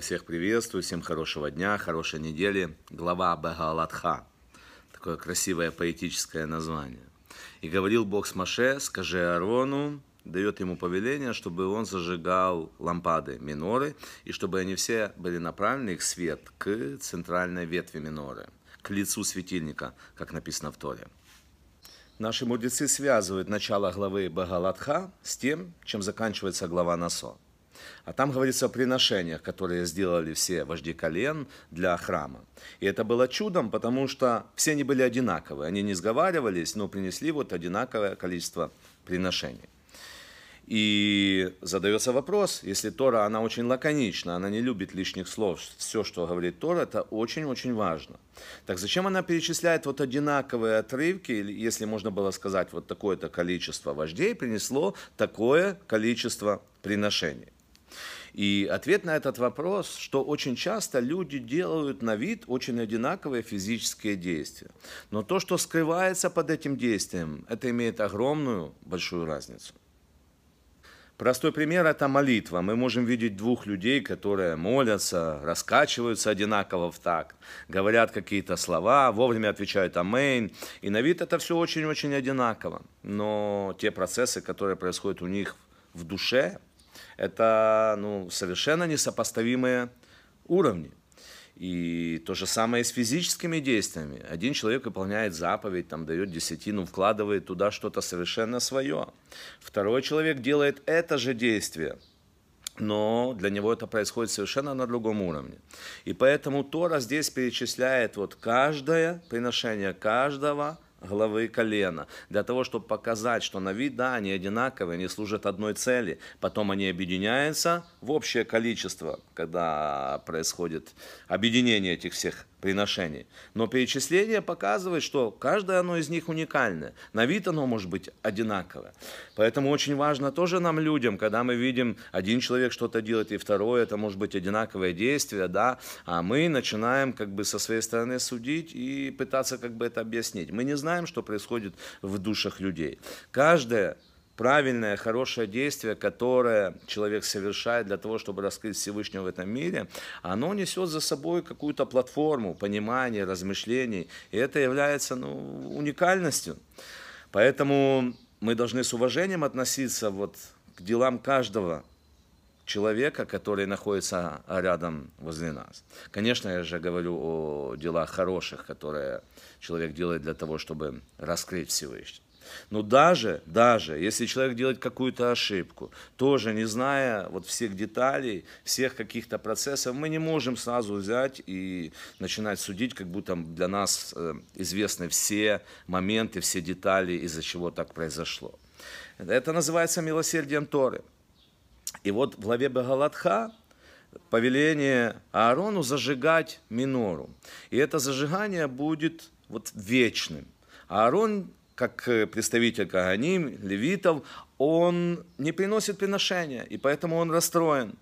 Всех приветствую, всем хорошего дня, хорошей недели. Глава Бегалатха. Такое красивое поэтическое название. И говорил Бог с Маше, скажи Аарону, дает ему повеление, чтобы он зажигал лампады миноры, и чтобы они все были направлены, их свет, к центральной ветви миноры, к лицу светильника, как написано в Торе. Наши мудрецы связывают начало главы Багалатха с тем, чем заканчивается глава Насо. А там говорится о приношениях, которые сделали все вожди колен для храма. И это было чудом, потому что все они были одинаковые. Они не сговаривались, но принесли вот одинаковое количество приношений. И задается вопрос, если Тора, она очень лаконична, она не любит лишних слов, все, что говорит Тора, это очень-очень важно. Так зачем она перечисляет вот одинаковые отрывки, если можно было сказать, вот такое-то количество вождей принесло такое количество приношений? И ответ на этот вопрос, что очень часто люди делают на вид очень одинаковые физические действия. Но то, что скрывается под этим действием, это имеет огромную, большую разницу. Простой пример – это молитва. Мы можем видеть двух людей, которые молятся, раскачиваются одинаково в такт, говорят какие-то слова, вовремя отвечают «Амейн». И на вид это все очень-очень одинаково. Но те процессы, которые происходят у них в душе, это ну, совершенно несопоставимые уровни. И то же самое с физическими действиями. Один человек выполняет заповедь, там, дает десятину, вкладывает туда что-то совершенно свое. Второй человек делает это же действие, но для него это происходит совершенно на другом уровне. И поэтому Тора здесь перечисляет вот каждое приношение каждого главы колена, для того, чтобы показать, что на вид, да, они одинаковые, они служат одной цели, потом они объединяются в общее количество, когда происходит объединение этих всех приношений. Но перечисление показывает, что каждое оно из них уникальное. На вид оно может быть одинаковое. Поэтому очень важно тоже нам, людям, когда мы видим, один человек что-то делает, и второе, это может быть одинаковое действие, да, а мы начинаем как бы со своей стороны судить и пытаться как бы это объяснить. Мы не знаем, что происходит в душах людей. Каждое правильное, хорошее действие, которое человек совершает для того, чтобы раскрыть Всевышнего в этом мире, оно несет за собой какую-то платформу понимания, размышлений, и это является ну, уникальностью. Поэтому мы должны с уважением относиться вот к делам каждого человека, который находится рядом возле нас. Конечно, я же говорю о делах хороших, которые человек делает для того, чтобы раскрыть Всевышний. Но даже, даже, если человек делает какую-то ошибку, тоже не зная вот всех деталей, всех каких-то процессов, мы не можем сразу взять и начинать судить, как будто для нас э, известны все моменты, все детали, из-за чего так произошло. Это называется милосердием Торы. И вот в главе Багалатха повеление Аарону зажигать минору. И это зажигание будет вот вечным. Аарон как э, представитель Каганим, левитов, он не приносит приношения, и поэтому он расстроен.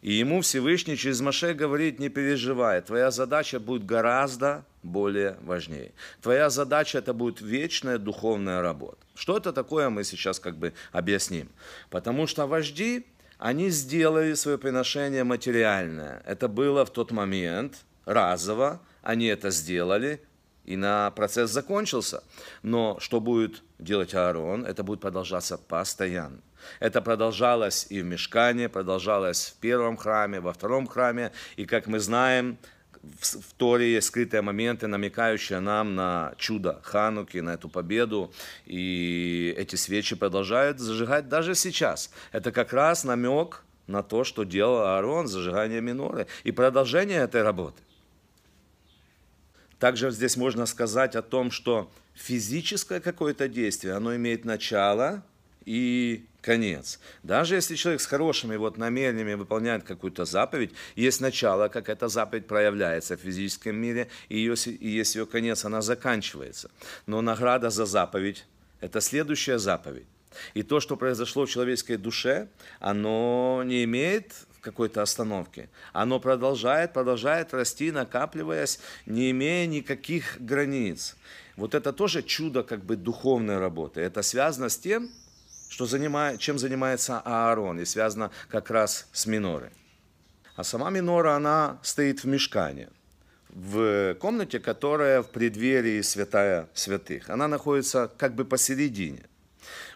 И ему Всевышний через Маше говорит, не переживай, твоя задача будет гораздо более важнее. Твоя задача это будет вечная духовная работа. Что это такое, мы сейчас как бы объясним. Потому что вожди, они сделали свое приношение материальное. Это было в тот момент разово, они это сделали, и на процесс закончился. Но что будет делать Аарон? Это будет продолжаться постоянно. Это продолжалось и в Мешкане, продолжалось в первом храме, во втором храме. И, как мы знаем, в Торе есть скрытые моменты, намекающие нам на чудо Хануки, на эту победу. И эти свечи продолжают зажигать даже сейчас. Это как раз намек на то, что делал Аарон, зажигание миноры, и продолжение этой работы. Также здесь можно сказать о том, что физическое какое-то действие, оно имеет начало и конец. Даже если человек с хорошими вот намерениями выполняет какую-то заповедь, есть начало, как эта заповедь проявляется в физическом мире, и, ее, и есть ее конец, она заканчивается. Но награда за заповедь – это следующая заповедь. И то, что произошло в человеческой душе, оно не имеет какой-то остановки. Оно продолжает, продолжает расти, накапливаясь, не имея никаких границ. Вот это тоже чудо как бы духовной работы. Это связано с тем, что занимает, чем занимается Аарон, и связано как раз с минорой. А сама минора, она стоит в мешкане, в комнате, которая в преддверии святая святых. Она находится как бы посередине.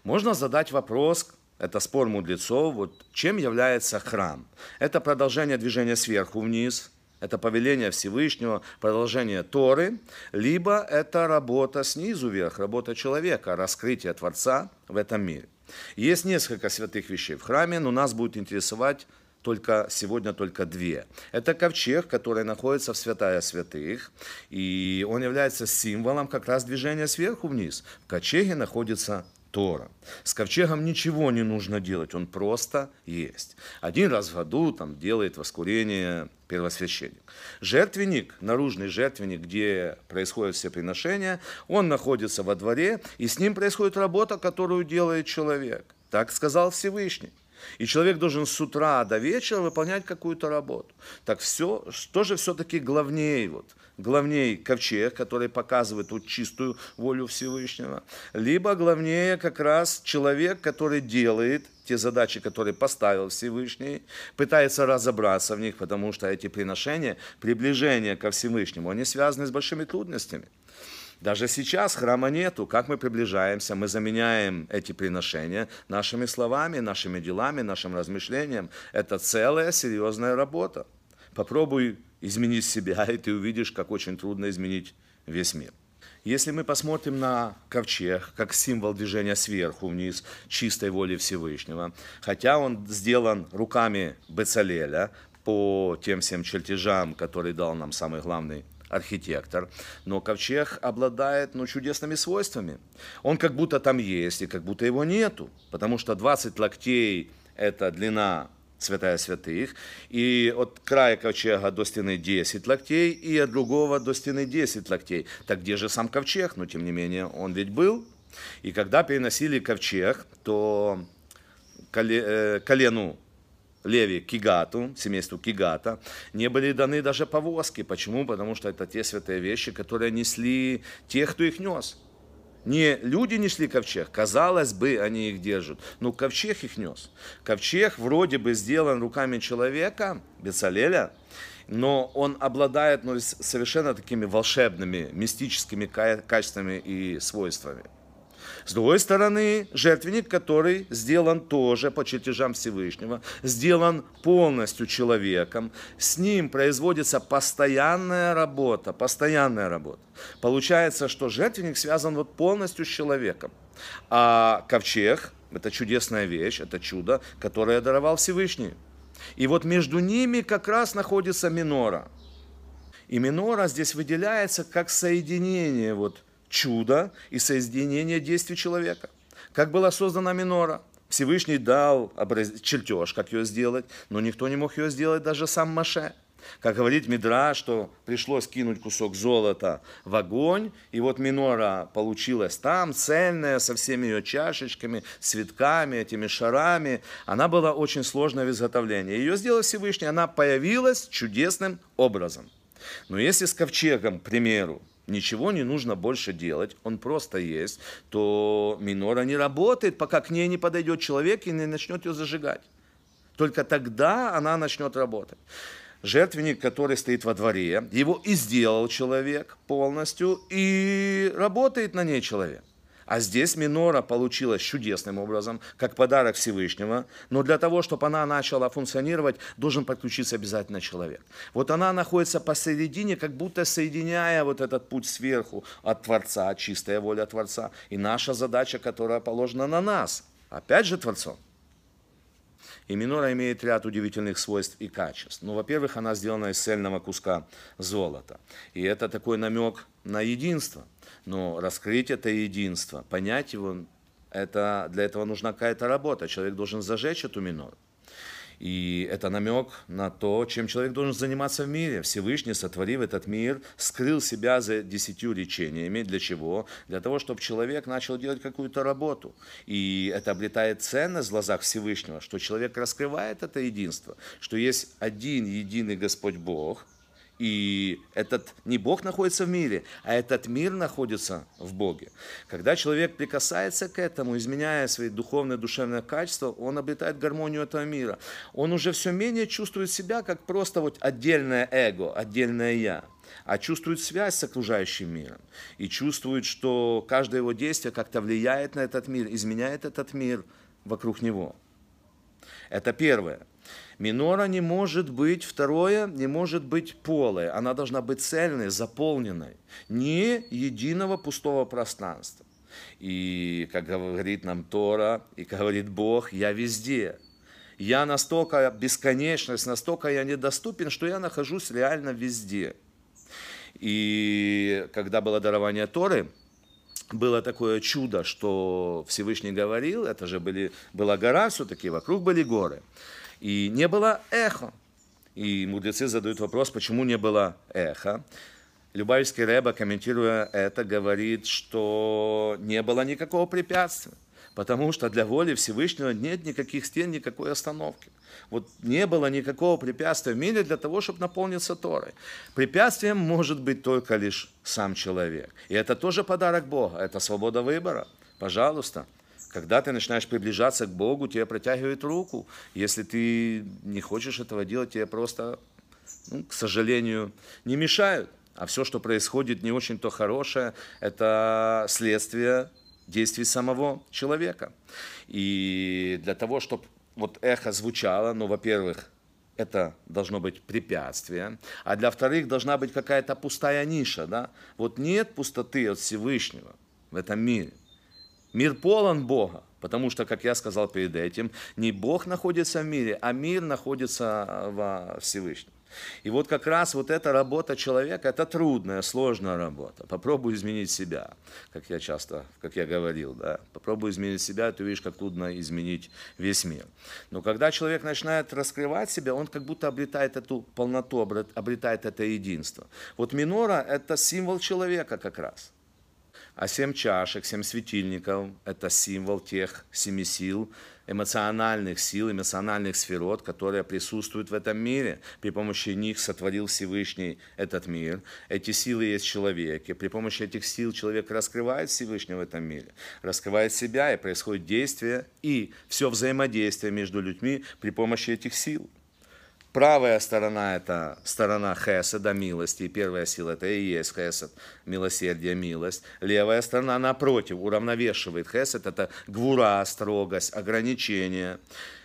Можно задать вопрос, это спор мудрецов, вот, чем является храм? Это продолжение движения сверху вниз, это повеление Всевышнего, продолжение Торы, либо это работа снизу вверх, работа человека, раскрытие Творца в этом мире. Есть несколько святых вещей в храме, но нас будет интересовать только сегодня только две. Это ковчег, который находится в святая святых, и он является символом как раз движения сверху вниз. В ковчеге находится Тора. С ковчегом ничего не нужно делать, он просто есть. Один раз в году там делает воскурение первосвященник. Жертвенник, наружный жертвенник, где происходят все приношения, он находится во дворе, и с ним происходит работа, которую делает человек. Так сказал Всевышний. И человек должен с утра до вечера выполнять какую-то работу. Так все, что же все-таки главнее? Вот, главнее ковчег, который показывает вот чистую волю Всевышнего, либо главнее как раз человек, который делает те задачи, которые поставил Всевышний, пытается разобраться в них, потому что эти приношения, приближение ко Всевышнему, они связаны с большими трудностями. Даже сейчас храма нету. Как мы приближаемся? Мы заменяем эти приношения нашими словами, нашими делами, нашим размышлением. Это целая серьезная работа. Попробуй изменить себя, и ты увидишь, как очень трудно изменить весь мир. Если мы посмотрим на ковчег, как символ движения сверху вниз, чистой воли Всевышнего, хотя он сделан руками Бецалеля по тем всем чертежам, которые дал нам самый главный архитектор, но ковчег обладает ну, чудесными свойствами. Он как будто там есть и как будто его нету, потому что 20 локтей – это длина святая святых, и от края ковчега до стены 10 локтей, и от другого до стены 10 локтей. Так где же сам ковчег? Но тем не менее, он ведь был. И когда переносили ковчег, то э, колену Леви Кигату, семейству Кигата, не были даны даже повозки. Почему? Потому что это те святые вещи, которые несли тех, кто их нес. Не люди несли ковчег, казалось бы, они их держат, но ковчег их нес. Ковчег вроде бы сделан руками человека, Бецалеля, но он обладает ну, совершенно такими волшебными, мистическими качествами и свойствами. С другой стороны, жертвенник, который сделан тоже по чертежам Всевышнего, сделан полностью человеком, с ним производится постоянная работа, постоянная работа. Получается, что жертвенник связан вот полностью с человеком. А ковчег – это чудесная вещь, это чудо, которое даровал Всевышний. И вот между ними как раз находится минора. И минора здесь выделяется как соединение вот чудо и соединение действий человека. Как была создана минора? Всевышний дал образ... чертеж, как ее сделать, но никто не мог ее сделать, даже сам Маше. Как говорит Мидра, что пришлось кинуть кусок золота в огонь, и вот минора получилась там, цельная, со всеми ее чашечками, цветками, этими шарами. Она была очень сложная в изготовлении. Ее сделал Всевышний, она появилась чудесным образом. Но если с ковчегом, к примеру, ничего не нужно больше делать, он просто есть, то минора не работает, пока к ней не подойдет человек и не начнет ее зажигать. Только тогда она начнет работать. Жертвенник, который стоит во дворе, его и сделал человек полностью, и работает на ней человек. А здесь минора получилась чудесным образом, как подарок Всевышнего, но для того, чтобы она начала функционировать, должен подключиться обязательно человек. Вот она находится посередине, как будто соединяя вот этот путь сверху от Творца, чистая воля Творца, и наша задача, которая положена на нас, опять же Творцом. И минора имеет ряд удивительных свойств и качеств. Ну, во-первых, она сделана из цельного куска золота. И это такой намек на единство. Но раскрыть это единство, понять его, это, для этого нужна какая-то работа. Человек должен зажечь эту минору. И это намек на то, чем человек должен заниматься в мире. Всевышний, сотворив этот мир, скрыл себя за десятью речениями. Для чего? Для того, чтобы человек начал делать какую-то работу. И это обретает ценность в глазах Всевышнего, что человек раскрывает это единство, что есть один единый Господь Бог – И этот не Бог находится в мире, а этот мир находится в Боге. Когда человек прикасается к этому, изменяя свои духовные, душевные качества, он обретает гармонию этого мира. Он уже все менее чувствует себя как просто вот отдельное эго, отдельное я а чувствует связь с окружающим миром и чувствует, что каждое его действие как-то влияет на этот мир, изменяет этот мир вокруг него. Это первое. Минора не может быть, второе, не может быть полой. Она должна быть цельной, заполненной. Не единого пустого пространства. И, как говорит нам Тора, и говорит Бог, я везде. Я настолько бесконечность, настолько я недоступен, что я нахожусь реально везде. И когда было дарование Торы, было такое чудо, что Всевышний говорил, это же были, была гора все-таки, вокруг были горы. И не было эхо. И мудрецы задают вопрос, почему не было эхо. Любавичский Рэба, комментируя это, говорит, что не было никакого препятствия, потому что для воли Всевышнего нет никаких стен, никакой остановки. Вот не было никакого препятствия в мире для того, чтобы наполниться Торой. Препятствием может быть только лишь сам человек. И это тоже подарок Бога, это свобода выбора. Пожалуйста, когда ты начинаешь приближаться к Богу, тебе протягивает руку. Если ты не хочешь этого делать, тебе просто, ну, к сожалению, не мешают. А все, что происходит, не очень-то хорошее, это следствие действий самого человека. И для того, чтобы вот эхо звучало, ну, во-первых, это должно быть препятствие, а для вторых должна быть какая-то пустая ниша, да? Вот нет пустоты от Всевышнего в этом мире. Мир полон Бога, потому что, как я сказал перед этим, не Бог находится в мире, а мир находится во Всевышнем. И вот как раз вот эта работа человека, это трудная, сложная работа. Попробуй изменить себя, как я часто, как я говорил, да. Попробуй изменить себя, ты увидишь, как трудно изменить весь мир. Но когда человек начинает раскрывать себя, он как будто обретает эту полноту, обретает это единство. Вот минора – это символ человека как раз. А семь чашек, семь светильников – это символ тех семи сил, эмоциональных сил, эмоциональных сферот, которые присутствуют в этом мире. При помощи них сотворил Всевышний этот мир. Эти силы есть в человеке. При помощи этих сил человек раскрывает Всевышнего в этом мире, раскрывает себя, и происходит действие, и все взаимодействие между людьми при помощи этих сил. Правая сторона – это сторона хеседа, милости, первая сила – это и есть хесед, милосердие, милость. Левая сторона, напротив, уравновешивает хесед – это гвура, строгость, ограничение.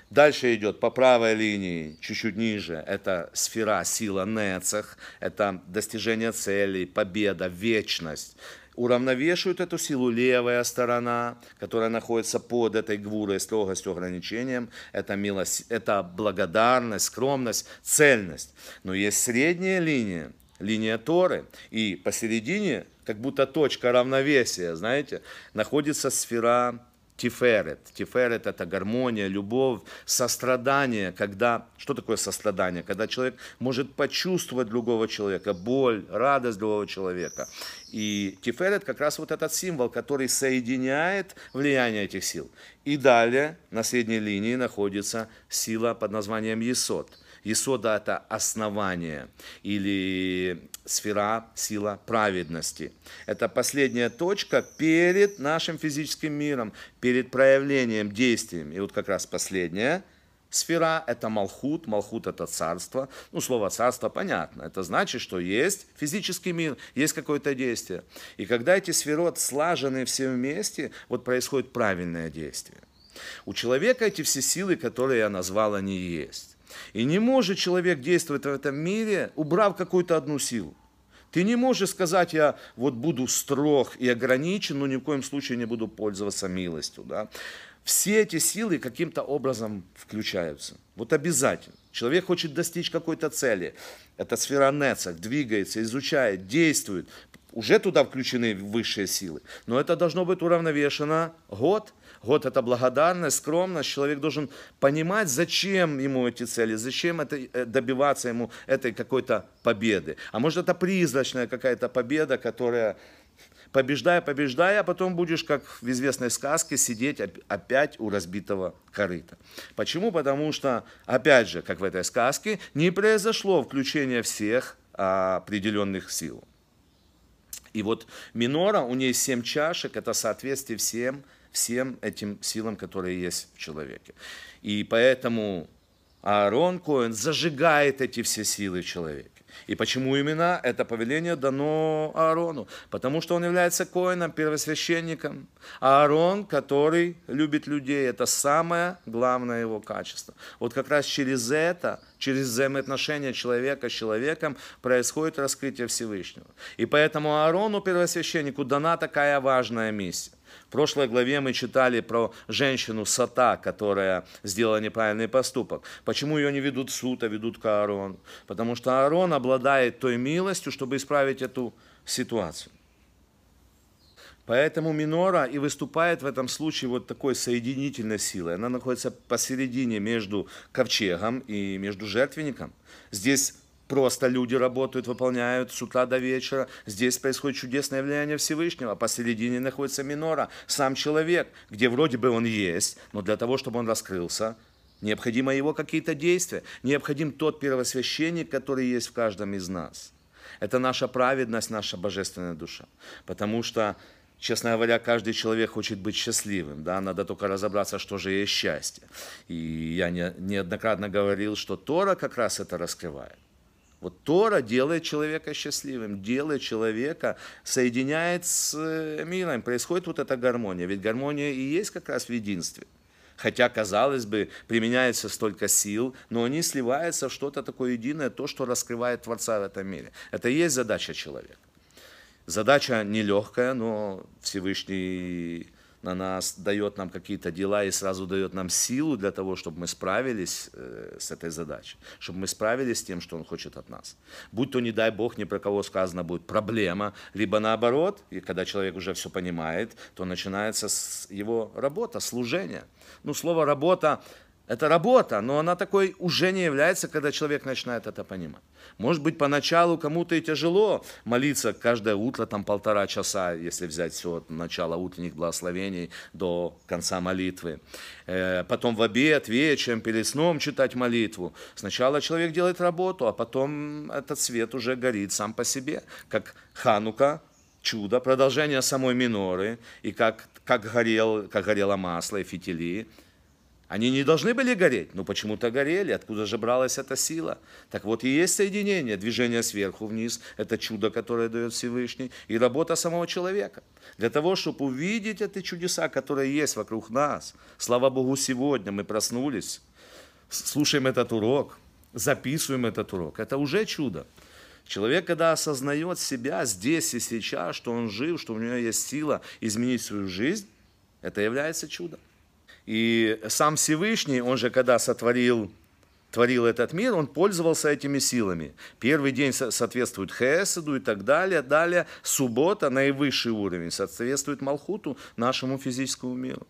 Дальше идет по правой линии, чуть-чуть ниже, это сфера, сила, нецех, это достижение целей, победа, вечность уравновешивают эту силу левая сторона, которая находится под этой гвурой, строгостью, ограничением. Это, милость, это благодарность, скромность, цельность. Но есть средняя линия, линия Торы, и посередине, как будто точка равновесия, знаете, находится сфера Тиферет. Тиферет – это гармония, любовь, сострадание. Когда, что такое сострадание? Когда человек может почувствовать другого человека, боль, радость другого человека. И Тиферет как раз вот этот символ, который соединяет влияние этих сил. И далее на средней линии находится сила под названием Есот – Есода – это основание или сфера, сила праведности. Это последняя точка перед нашим физическим миром, перед проявлением, действием. И вот как раз последняя сфера – это Малхут. Малхут – это царство. Ну, слово царство понятно. Это значит, что есть физический мир, есть какое-то действие. И когда эти сферот слажены все вместе, вот происходит правильное действие. У человека эти все силы, которые я назвал, они есть. И не может человек действовать в этом мире, убрав какую-то одну силу. Ты не можешь сказать, я вот буду строг и ограничен, но ни в коем случае не буду пользоваться милостью. Да? Все эти силы каким-то образом включаются. Вот обязательно. Человек хочет достичь какой-то цели. Это сфера Нецах, двигается, изучает, действует. Уже туда включены высшие силы. Но это должно быть уравновешено год – Год – это благодарность, скромность. Человек должен понимать, зачем ему эти цели, зачем это, э, добиваться ему этой какой-то победы. А может, это призрачная какая-то победа, которая побеждая, побеждая, а потом будешь, как в известной сказке, сидеть опять у разбитого корыта. Почему? Потому что, опять же, как в этой сказке, не произошло включение всех определенных сил. И вот минора, у нее семь чашек, это соответствие всем, всем этим силам, которые есть в человеке. И поэтому Аарон Коэн зажигает эти все силы в человеке. И почему именно это повеление дано Аарону? Потому что он является коином, первосвященником. Аарон, который любит людей, это самое главное его качество. Вот как раз через это, через взаимоотношения человека с человеком происходит раскрытие Всевышнего. И поэтому Аарону, первосвященнику, дана такая важная миссия. В прошлой главе мы читали про женщину Сата, которая сделала неправильный поступок. Почему ее не ведут в суд, а ведут к Аарону? Потому что Аарон обладает той милостью, чтобы исправить эту ситуацию. Поэтому минора и выступает в этом случае вот такой соединительной силой. Она находится посередине между ковчегом и между жертвенником. Здесь Просто люди работают, выполняют с утра до вечера. Здесь происходит чудесное влияние Всевышнего. Посередине находится минора, сам человек, где вроде бы он есть, но для того, чтобы он раскрылся, необходимо его какие-то действия. Необходим тот первосвященник, который есть в каждом из нас. Это наша праведность, наша божественная душа. Потому что Честно говоря, каждый человек хочет быть счастливым, да, надо только разобраться, что же есть счастье. И я не, неоднократно говорил, что Тора как раз это раскрывает. Вот Тора делает человека счастливым, делает человека, соединяет с э, миром. Происходит вот эта гармония. Ведь гармония и есть как раз в единстве. Хотя, казалось бы, применяется столько сил, но они сливаются в что-то такое единое, то, что раскрывает Творца в этом мире. Это и есть задача человека. Задача нелегкая, но Всевышний на нас, дает нам какие-то дела и сразу дает нам силу для того, чтобы мы справились э, с этой задачей, чтобы мы справились с тем, что Он хочет от нас. Будь то, не дай Бог, ни про кого сказано будет проблема, либо наоборот, и когда человек уже все понимает, то начинается его работа, служение. Ну, слово «работа» Это работа, но она такой уже не является, когда человек начинает это понимать. Может быть, поначалу кому-то и тяжело молиться каждое утро, там полтора часа, если взять все от начала утренних благословений до конца молитвы. Э, потом в обед, вечером, перед сном читать молитву. Сначала человек делает работу, а потом этот свет уже горит сам по себе, как Ханука, чудо, продолжение самой миноры, и как, как, горел, как горело масло и фитили – они не должны были гореть, но почему-то горели. Откуда же бралась эта сила? Так вот и есть соединение, движение сверху вниз. Это чудо, которое дает Всевышний. И работа самого человека. Для того, чтобы увидеть эти чудеса, которые есть вокруг нас. Слава Богу, сегодня мы проснулись, слушаем этот урок, записываем этот урок. Это уже чудо. Человек, когда осознает себя здесь и сейчас, что он жив, что у него есть сила изменить свою жизнь, это является чудом. И сам Всевышний, он же когда сотворил творил этот мир, он пользовался этими силами. Первый день соответствует Хеседу и так далее. Далее суббота, наивысший уровень, соответствует Малхуту, нашему физическому миру.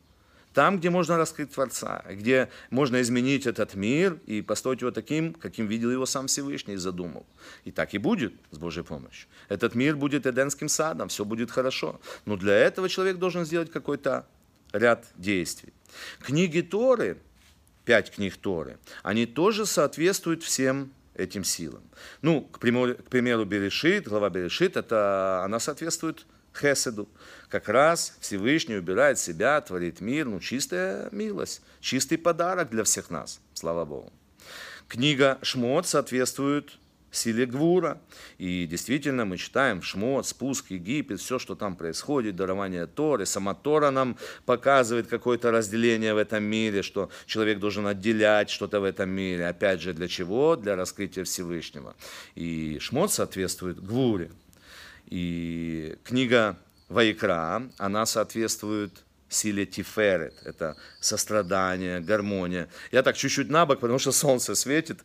Там, где можно раскрыть Творца, где можно изменить этот мир и построить его таким, каким видел его сам Всевышний и задумал. И так и будет с Божьей помощью. Этот мир будет Эденским садом, все будет хорошо. Но для этого человек должен сделать какой-то ряд действий. Книги Торы, пять книг Торы, они тоже соответствуют всем этим силам. Ну, к примеру, к примеру Берешит, глава Берешит, это, она соответствует Хеседу. Как раз Всевышний убирает себя, творит мир, ну, чистая милость, чистый подарок для всех нас, слава Богу. Книга Шмот соответствует силе Гвура. И действительно мы читаем Шмот, спуск, Египет, все, что там происходит, дарование Торы. Сама Тора нам показывает какое-то разделение в этом мире, что человек должен отделять что-то в этом мире. Опять же, для чего? Для раскрытия Всевышнего. И Шмот соответствует Гвуре. И книга Вайкра, она соответствует силе Тиферет. Это сострадание, гармония. Я так чуть-чуть набок, потому что солнце светит.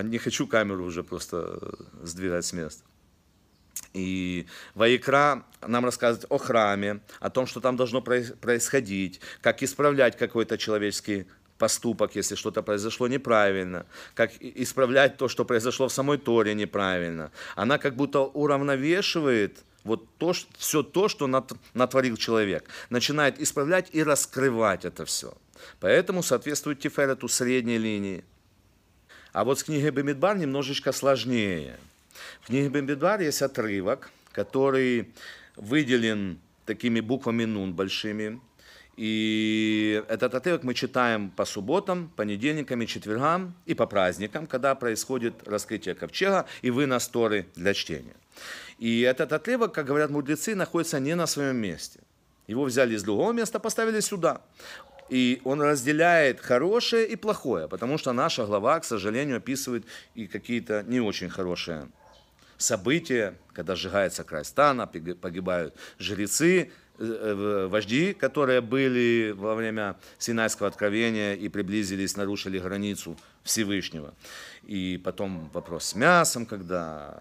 А не хочу камеру уже просто э, сдвигать с места. И Ваикра нам рассказывает о храме, о том, что там должно происходить, как исправлять какой-то человеческий поступок, если что-то произошло неправильно, как исправлять то, что произошло в самой Торе неправильно. Она как будто уравновешивает вот то, все то, что натворил человек, начинает исправлять и раскрывать это все. Поэтому соответствует Тиферету средней линии. А вот с книгой Бемидбар немножечко сложнее. В книге Бембедвар есть отрывок, который выделен такими буквами нун большими. И этот отрывок мы читаем по субботам, понедельникам и четвергам и по праздникам, когда происходит раскрытие ковчега и вынос Торы для чтения. И этот отрывок, как говорят мудрецы, находится не на своем месте. Его взяли из другого места, поставили сюда. И он разделяет хорошее и плохое, потому что наша глава, к сожалению, описывает и какие-то не очень хорошие события, когда сжигается край стана, погибают жрецы, э, вожди, которые были во время Синайского откровения и приблизились, нарушили границу Всевышнего. И потом вопрос с мясом, когда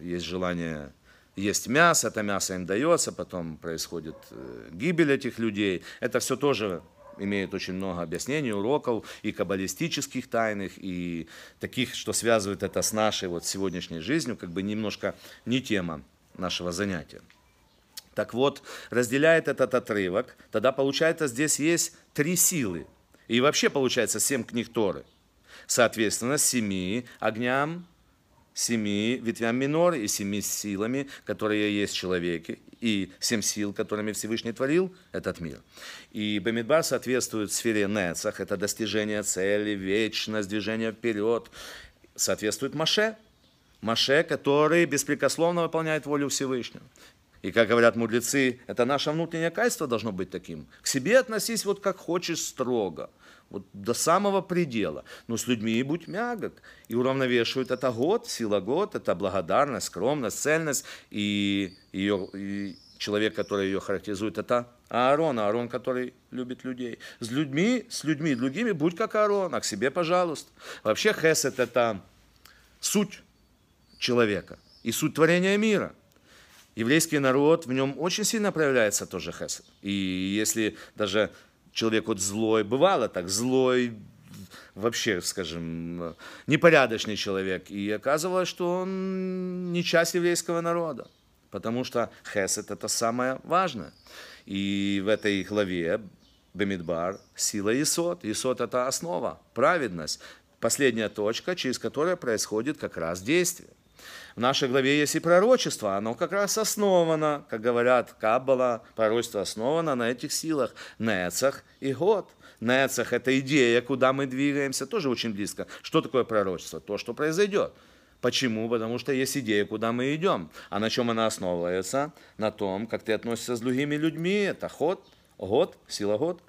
есть желание есть мясо, это мясо им дается, потом происходит э, гибель этих людей. Это все тоже имеет очень много объяснений, уроков и каббалистических тайных, и таких, что связывает это с нашей вот сегодняшней жизнью, как бы немножко не тема нашего занятия. Так вот, разделяет этот отрывок, тогда получается здесь есть три силы. И вообще получается семь книг Торы. Соответственно, семи огням, семи ветвям минор и семи силами, которые есть в человеке, и семь сил, которыми Всевышний творил этот мир. И Бамидбар соответствует сфере Нецах, это достижение цели, вечность, движение вперед. Соответствует Маше, Маше, который беспрекословно выполняет волю Всевышнего. И, как говорят мудрецы, это наше внутреннее качество должно быть таким. К себе относись вот как хочешь строго вот до самого предела. Но с людьми и будь мягок. И уравновешивает это год, сила год, это благодарность, скромность, цельность. И, ее, и человек, который ее характеризует, это Аарон, Аарон, который любит людей. С людьми, с людьми другими будь как Аарон, а к себе, пожалуйста. Вообще хесед – это суть человека и суть творения мира. Еврейский народ, в нем очень сильно проявляется тоже хесед. И если даже человек вот злой, бывало так, злой, вообще, скажем, непорядочный человек. И оказывалось, что он не часть еврейского народа, потому что хесед – это самое важное. И в этой главе Бемидбар – сила Исот. Исот – это основа, праведность, последняя точка, через которую происходит как раз действие. В нашей главе есть и пророчество, оно как раз основано, как говорят Каббала, пророчество основано на этих силах, Нецах и Год. Нецах – это идея, куда мы двигаемся, тоже очень близко. Что такое пророчество? То, что произойдет. Почему? Потому что есть идея, куда мы идем. А на чем она основывается? На том, как ты относишься с другими людьми. Это ход, год, сила год.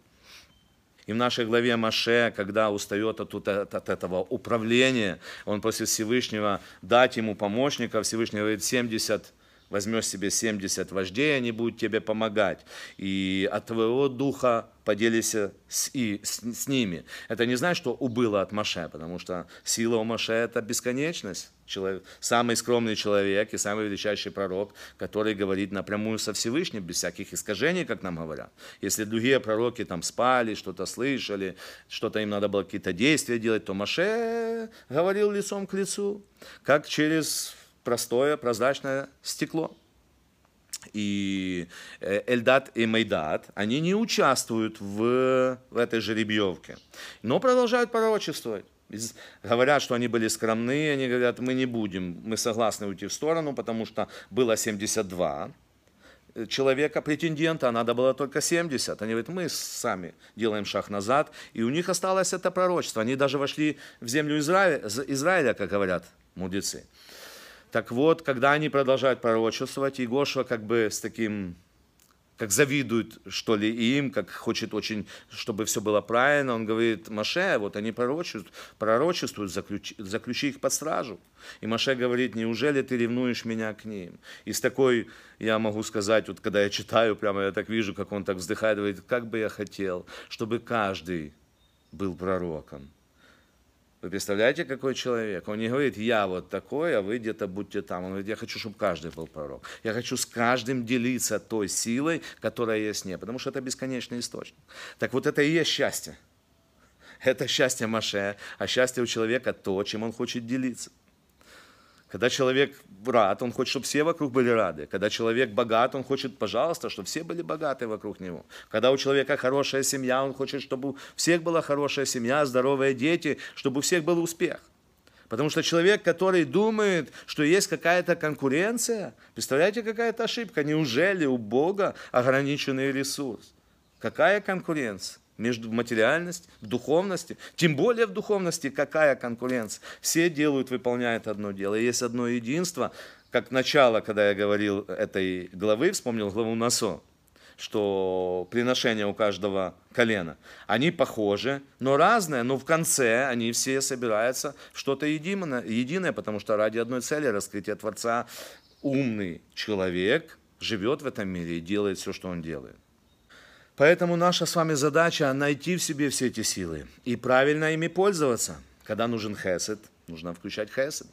И в нашей главе Маше, когда устает от, от, от этого управления, он просит Всевышнего дать ему помощника. Всевышний говорит, 70 возьмешь себе 70 вождей, они будут тебе помогать. И от твоего духа поделися с, и, с, с ними. Это не значит, что убыло от Маше, потому что сила у Маше – это бесконечность. Человек, самый скромный человек и самый величайший пророк, который говорит напрямую со Всевышним, без всяких искажений, как нам говорят. Если другие пророки там спали, что-то слышали, что-то им надо было какие-то действия делать, то Маше говорил лицом к лицу, как через простое прозрачное стекло. И э, Эльдат и Майдат, они не участвуют в, в этой жеребьевке, но продолжают пророчествовать. Говорят, что они были скромны, они говорят, мы не будем, мы согласны уйти в сторону, потому что было 72 человека, претендента, а надо было только 70. Они говорят, мы сами делаем шаг назад, и у них осталось это пророчество. Они даже вошли в землю Израиля, Израиля как говорят мудрецы. Так вот, когда они продолжают пророчествовать, Егошва как бы с таким, как завидует, что ли, им, как хочет очень, чтобы все было правильно, он говорит, Маше, вот они пророчествуют, пророчествуют заключи, заключи их под стражу. И Маше говорит, неужели ты ревнуешь меня к ним? И с такой, я могу сказать, вот когда я читаю, прямо я так вижу, как он так вздыхает, говорит, как бы я хотел, чтобы каждый был пророком вы представляете, какой человек? Он не говорит, я вот такой, а вы где-то будьте там. Он говорит, я хочу, чтобы каждый был пророк. Я хочу с каждым делиться той силой, которая есть не, потому что это бесконечный источник. Так вот это и есть счастье. Это счастье Маше, а счастье у человека то, чем он хочет делиться. Когда человек рад, он хочет, чтобы все вокруг были рады. Когда человек богат, он хочет, пожалуйста, чтобы все были богаты вокруг него. Когда у человека хорошая семья, он хочет, чтобы у всех была хорошая семья, здоровые дети, чтобы у всех был успех. Потому что человек, который думает, что есть какая-то конкуренция, представляете, какая-то ошибка. Неужели у Бога ограниченный ресурс? Какая конкуренция? Между материальностью, в духовности, тем более в духовности, какая конкуренция. Все делают, выполняют одно дело. есть одно единство, как начало, когда я говорил этой главы, вспомнил главу Насо, что приношения у каждого колена, они похожи, но разные, но в конце они все собираются что-то единое, потому что ради одной цели раскрытия Творца умный человек живет в этом мире и делает все, что он делает. Поэтому наша с вами задача найти в себе все эти силы и правильно ими пользоваться. Когда нужен хесед, нужно включать хесед.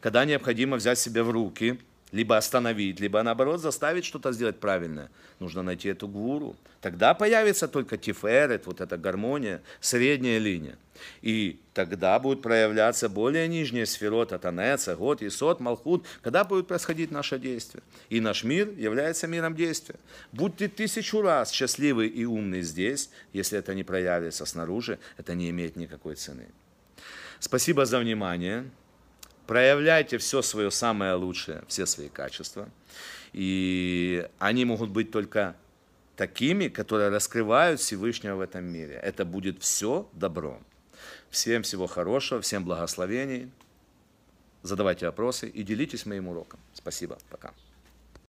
Когда необходимо взять себя в руки – либо остановить, либо наоборот заставить что-то сделать правильное. Нужно найти эту гуру. Тогда появится только тиферет, вот эта гармония, средняя линия. И тогда будет проявляться более нижняя сферота, танеца, год, исот, малхут, когда будет происходить наше действие. И наш мир является миром действия. Будь ты тысячу раз счастливый и умный здесь, если это не проявится снаружи, это не имеет никакой цены. Спасибо за внимание проявляйте все свое самое лучшее, все свои качества. И они могут быть только такими, которые раскрывают Всевышнего в этом мире. Это будет все добро. Всем всего хорошего, всем благословений. Задавайте вопросы и делитесь моим уроком. Спасибо. Пока.